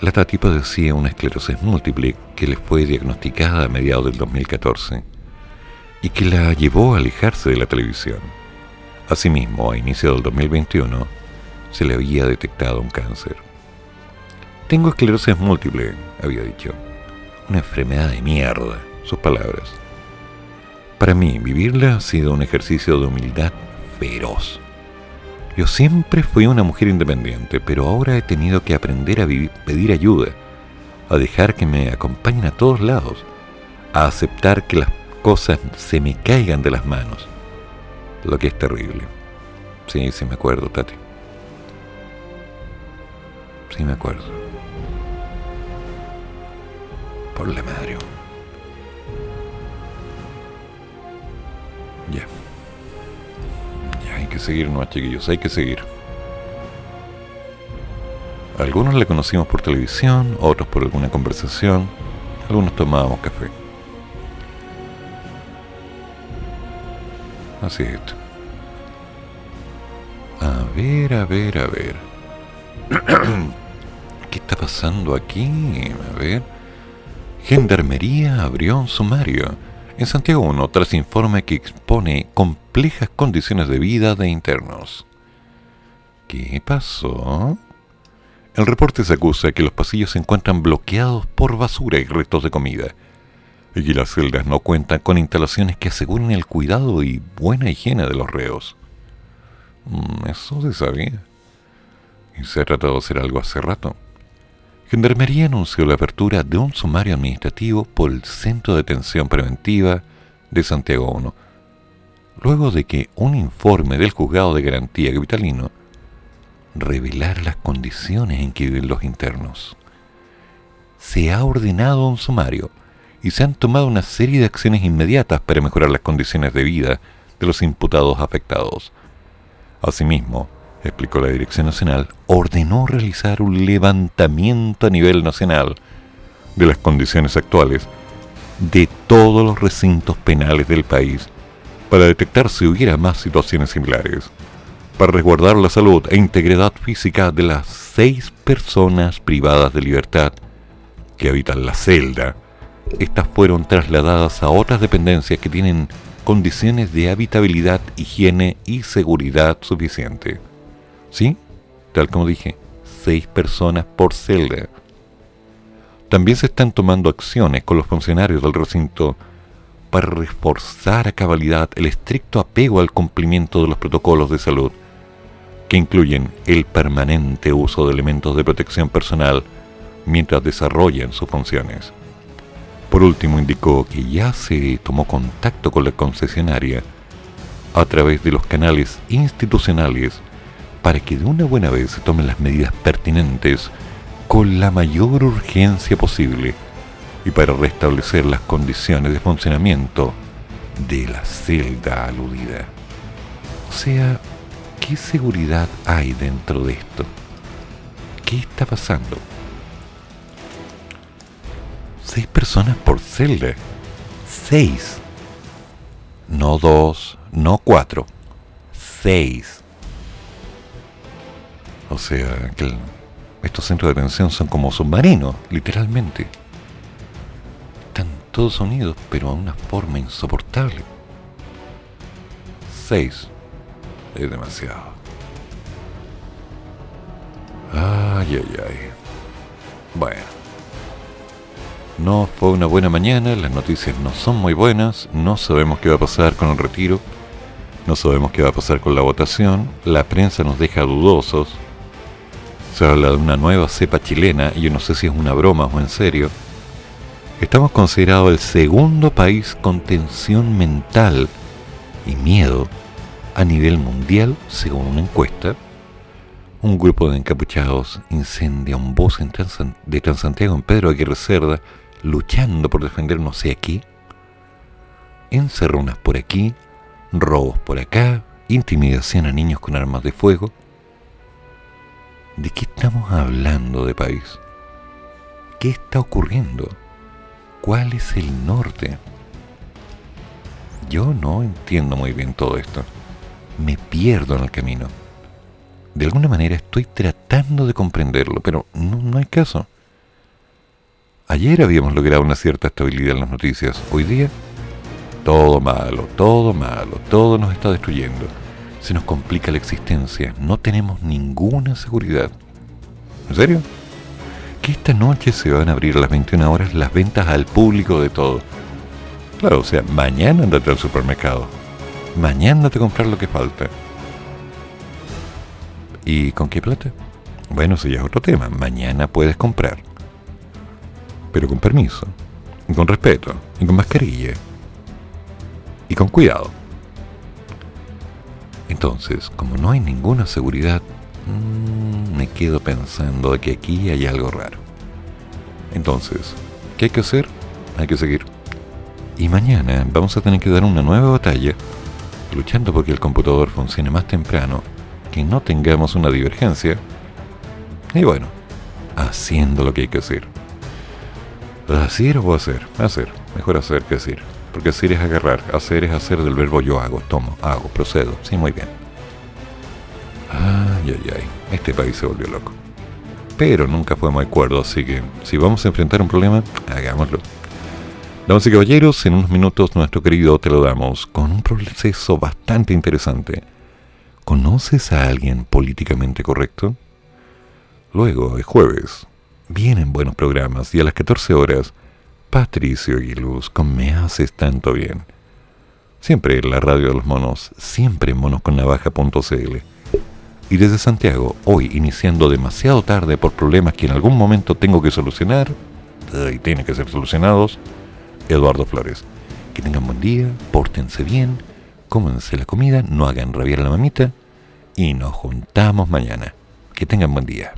La Tati padecía una esclerosis múltiple que le fue diagnosticada a mediados del 2014 y que la llevó a alejarse de la televisión. Asimismo, a inicio del 2021, se le había detectado un cáncer. Tengo esclerosis múltiple, había dicho. Una enfermedad de mierda, sus palabras. Para mí, vivirla ha sido un ejercicio de humildad feroz. Yo siempre fui una mujer independiente, pero ahora he tenido que aprender a pedir ayuda, a dejar que me acompañen a todos lados, a aceptar que las cosas se me caigan de las manos. Lo que es terrible. Sí, sí me acuerdo, Tati. Sí me acuerdo. Por la madre. Ya hay que seguir, no, chiquillos, hay que seguir. Algunos le conocimos por televisión, otros por alguna conversación, algunos tomábamos café. A ver, a ver, a ver. ¿Qué está pasando aquí? A ver. Gendarmería abrió un sumario en Santiago 1 tras informe que expone complejas condiciones de vida de internos. ¿Qué pasó? El reporte se acusa que los pasillos se encuentran bloqueados por basura y restos de comida, y que las celdas no cuentan con instalaciones que aseguren el cuidado y buena higiene de los reos. Mm, eso se sabía. Y se ha tratado de hacer algo hace rato. Gendarmería anunció la apertura de un sumario administrativo por el Centro de Detención Preventiva de Santiago 1, luego de que un informe del Juzgado de Garantía Capitalino revelara las condiciones en que viven los internos. Se ha ordenado un sumario y se han tomado una serie de acciones inmediatas para mejorar las condiciones de vida de los imputados afectados. Asimismo, explicó la Dirección Nacional, ordenó realizar un levantamiento a nivel nacional de las condiciones actuales de todos los recintos penales del país para detectar si hubiera más situaciones similares, para resguardar la salud e integridad física de las seis personas privadas de libertad que habitan la celda. Estas fueron trasladadas a otras dependencias que tienen condiciones de habitabilidad, higiene y seguridad suficiente. ¿Sí? Tal como dije, seis personas por celda. También se están tomando acciones con los funcionarios del recinto para reforzar a cabalidad el estricto apego al cumplimiento de los protocolos de salud, que incluyen el permanente uso de elementos de protección personal mientras desarrollan sus funciones. Por último, indicó que ya se tomó contacto con la concesionaria a través de los canales institucionales para que de una buena vez se tomen las medidas pertinentes con la mayor urgencia posible y para restablecer las condiciones de funcionamiento de la celda aludida. O sea, ¿qué seguridad hay dentro de esto? ¿Qué está pasando? Seis personas por celda. Seis. No dos, no cuatro. Seis. O sea, que estos centros de detención son como submarinos, literalmente. Están todos unidos, pero a una forma insoportable. Seis. Es demasiado. Ay, ay, ay. Bueno. No fue una buena mañana, las noticias no son muy buenas, no sabemos qué va a pasar con el retiro, no sabemos qué va a pasar con la votación, la prensa nos deja dudosos, se habla de una nueva cepa chilena, y yo no sé si es una broma o en serio. Estamos considerados el segundo país con tensión mental y miedo a nivel mundial, según una encuesta. Un grupo de encapuchados incendia un bus de Transantiago en Pedro Aguirre Cerda, luchando por defender no sé. Encerronas por aquí, robos por acá, intimidación a niños con armas de fuego. ¿De qué estamos hablando de país? ¿Qué está ocurriendo? ¿Cuál es el norte? Yo no entiendo muy bien todo esto. Me pierdo en el camino. De alguna manera estoy tratando de comprenderlo, pero no hay caso. Ayer habíamos logrado una cierta estabilidad en las noticias. Hoy día, todo malo, todo malo, todo nos está destruyendo se nos complica la existencia. No tenemos ninguna seguridad. ¿En serio? Que esta noche se van a abrir a las 21 horas las ventas al público de todo. Claro, o sea, mañana andate al supermercado. Mañana andate a comprar lo que falta. ¿Y con qué plata? Bueno, eso ya es otro tema. Mañana puedes comprar. Pero con permiso. Y con respeto. Y con mascarilla. Y con cuidado. Entonces, como no hay ninguna seguridad, mm, me quedo pensando de que aquí hay algo raro. Entonces, ¿qué hay que hacer? Hay que seguir. Y mañana vamos a tener que dar una nueva batalla, luchando porque el computador funcione más temprano, que no tengamos una divergencia. Y bueno, haciendo lo que hay que hacer. ¿Hacer o hacer? Hacer. Mejor hacer que decir. Porque hacer es agarrar, hacer es hacer del verbo yo hago, tomo, hago, procedo. Sí, muy bien. Ay, ay, ay. Este país se volvió loco. Pero nunca fue muy acuerdo, así que si vamos a enfrentar un problema, hagámoslo. Damas y caballeros, en unos minutos nuestro querido te lo damos con un proceso bastante interesante. ¿Conoces a alguien políticamente correcto? Luego, es jueves, vienen buenos programas y a las 14 horas, Patricio Aguiluz con Me Haces Tanto Bien. Siempre en la radio de los monos, siempre en monosconnavaja.cl. Y desde Santiago, hoy iniciando demasiado tarde por problemas que en algún momento tengo que solucionar, y tienen que ser solucionados, Eduardo Flores. Que tengan buen día, pórtense bien, cómense la comida, no hagan rabiar la mamita y nos juntamos mañana. Que tengan buen día.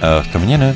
Ok, hasta mañana.